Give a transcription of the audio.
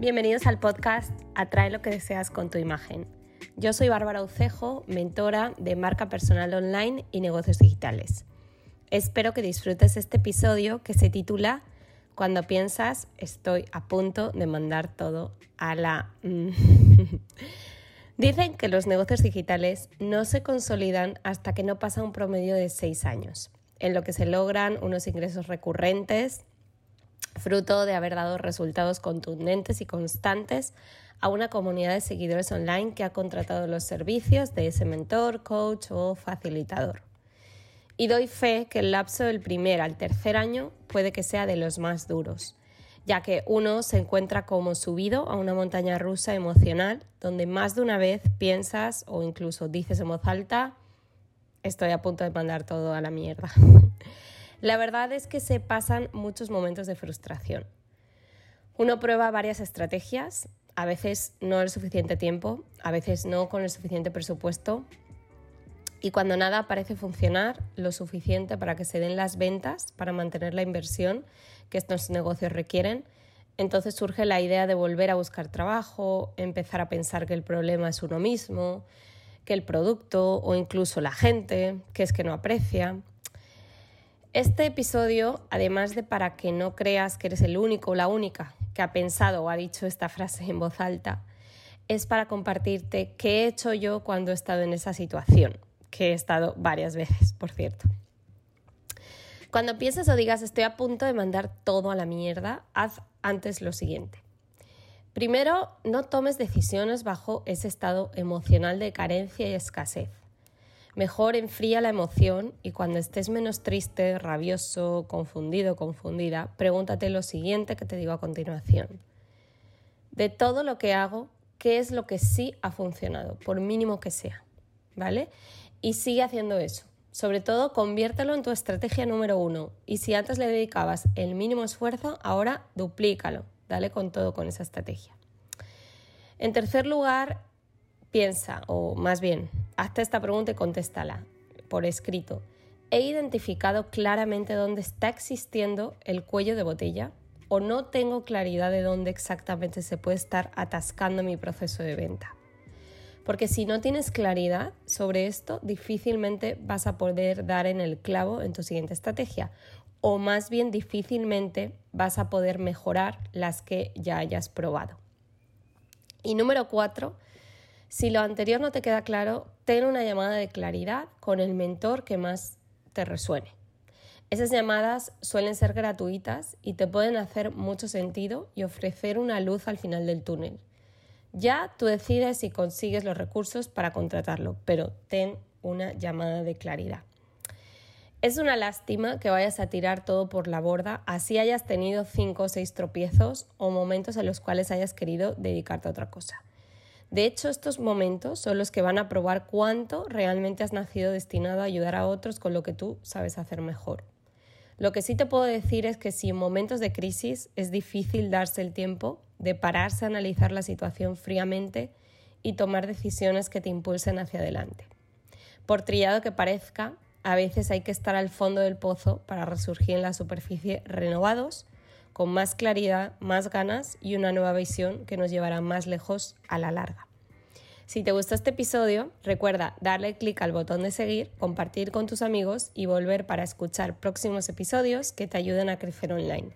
Bienvenidos al podcast Atrae lo que deseas con tu imagen. Yo soy Bárbara Ucejo, mentora de marca personal online y negocios digitales. Espero que disfrutes este episodio que se titula Cuando piensas estoy a punto de mandar todo a la... Dicen que los negocios digitales no se consolidan hasta que no pasa un promedio de seis años, en lo que se logran unos ingresos recurrentes fruto de haber dado resultados contundentes y constantes a una comunidad de seguidores online que ha contratado los servicios de ese mentor, coach o facilitador. Y doy fe que el lapso del primer al tercer año puede que sea de los más duros, ya que uno se encuentra como subido a una montaña rusa emocional donde más de una vez piensas o incluso dices en voz alta, estoy a punto de mandar todo a la mierda. La verdad es que se pasan muchos momentos de frustración. Uno prueba varias estrategias, a veces no el suficiente tiempo, a veces no con el suficiente presupuesto. Y cuando nada parece funcionar lo suficiente para que se den las ventas, para mantener la inversión que estos negocios requieren, entonces surge la idea de volver a buscar trabajo, empezar a pensar que el problema es uno mismo, que el producto o incluso la gente, que es que no aprecia. Este episodio, además de para que no creas que eres el único o la única que ha pensado o ha dicho esta frase en voz alta, es para compartirte qué he hecho yo cuando he estado en esa situación, que he estado varias veces, por cierto. Cuando pienses o digas estoy a punto de mandar todo a la mierda, haz antes lo siguiente. Primero, no tomes decisiones bajo ese estado emocional de carencia y escasez. Mejor enfría la emoción y cuando estés menos triste, rabioso, confundido, confundida, pregúntate lo siguiente que te digo a continuación. De todo lo que hago, ¿qué es lo que sí ha funcionado, por mínimo que sea? ¿Vale? Y sigue haciendo eso. Sobre todo, conviértelo en tu estrategia número uno. Y si antes le dedicabas el mínimo esfuerzo, ahora duplícalo. Dale con todo con esa estrategia. En tercer lugar, piensa, o más bien, hazte esta pregunta y contéstala por escrito. ¿He identificado claramente dónde está existiendo el cuello de botella? ¿O no tengo claridad de dónde exactamente se puede estar atascando mi proceso de venta? Porque si no tienes claridad sobre esto, difícilmente vas a poder dar en el clavo en tu siguiente estrategia. O más bien difícilmente vas a poder mejorar las que ya hayas probado. Y número cuatro, si lo anterior no te queda claro, ten una llamada de claridad con el mentor que más te resuene. Esas llamadas suelen ser gratuitas y te pueden hacer mucho sentido y ofrecer una luz al final del túnel. Ya tú decides si consigues los recursos para contratarlo, pero ten una llamada de claridad. Es una lástima que vayas a tirar todo por la borda, así hayas tenido cinco o seis tropiezos o momentos en los cuales hayas querido dedicarte a otra cosa. De hecho, estos momentos son los que van a probar cuánto realmente has nacido destinado a ayudar a otros con lo que tú sabes hacer mejor. Lo que sí te puedo decir es que si en momentos de crisis es difícil darse el tiempo de pararse a analizar la situación fríamente y tomar decisiones que te impulsen hacia adelante. Por trillado que parezca, a veces hay que estar al fondo del pozo para resurgir en la superficie renovados con más claridad, más ganas y una nueva visión que nos llevará más lejos a la larga. Si te gustó este episodio, recuerda darle clic al botón de seguir, compartir con tus amigos y volver para escuchar próximos episodios que te ayuden a crecer online.